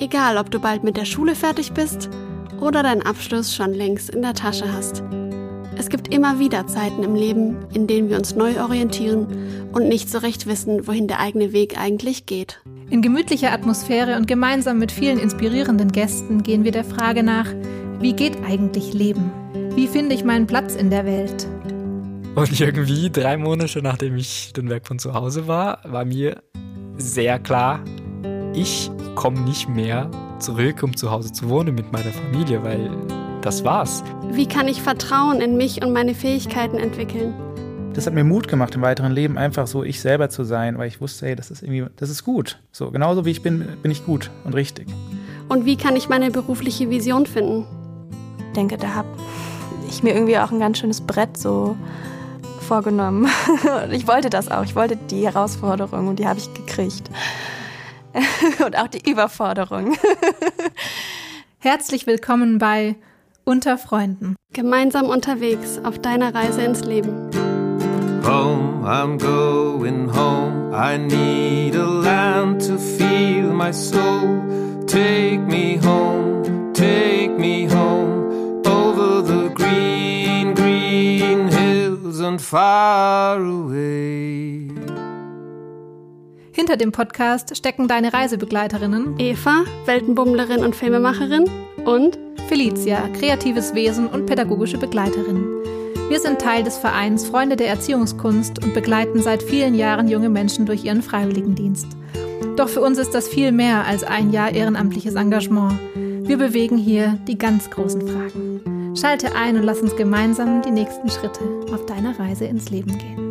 Egal, ob du bald mit der Schule fertig bist oder deinen Abschluss schon längst in der Tasche hast. Es gibt immer wieder Zeiten im Leben, in denen wir uns neu orientieren und nicht so recht wissen, wohin der eigene Weg eigentlich geht. In gemütlicher Atmosphäre und gemeinsam mit vielen inspirierenden Gästen gehen wir der Frage nach, wie geht eigentlich Leben? Wie finde ich meinen Platz in der Welt? Und irgendwie drei Monate nachdem ich den Werk von zu Hause war, war mir sehr klar, ich komme nicht mehr zurück, um zu Hause zu wohnen mit meiner Familie, weil das war's. Wie kann ich Vertrauen in mich und meine Fähigkeiten entwickeln? Das hat mir Mut gemacht im weiteren Leben, einfach so ich selber zu sein, weil ich wusste, hey, das ist irgendwie, das ist gut. So, genauso wie ich bin, bin ich gut und richtig. Und wie kann ich meine berufliche Vision finden? Ich denke, da habe ich mir irgendwie auch ein ganz schönes Brett so vorgenommen. ich wollte das auch. Ich wollte die Herausforderung und die habe ich gekriegt. und auch die Überforderung. Herzlich willkommen bei Unter Freunden. Gemeinsam unterwegs auf deiner Reise ins Leben. Home, I'm going home. I need a land to feel my soul. Take me home, take me home. Over the green, green hills and far away. Hinter dem Podcast stecken deine Reisebegleiterinnen Eva, Weltenbummlerin und Filmemacherin und Felicia, kreatives Wesen und pädagogische Begleiterin. Wir sind Teil des Vereins Freunde der Erziehungskunst und begleiten seit vielen Jahren junge Menschen durch ihren Freiwilligendienst. Doch für uns ist das viel mehr als ein Jahr ehrenamtliches Engagement. Wir bewegen hier die ganz großen Fragen. Schalte ein und lass uns gemeinsam die nächsten Schritte auf deiner Reise ins Leben gehen.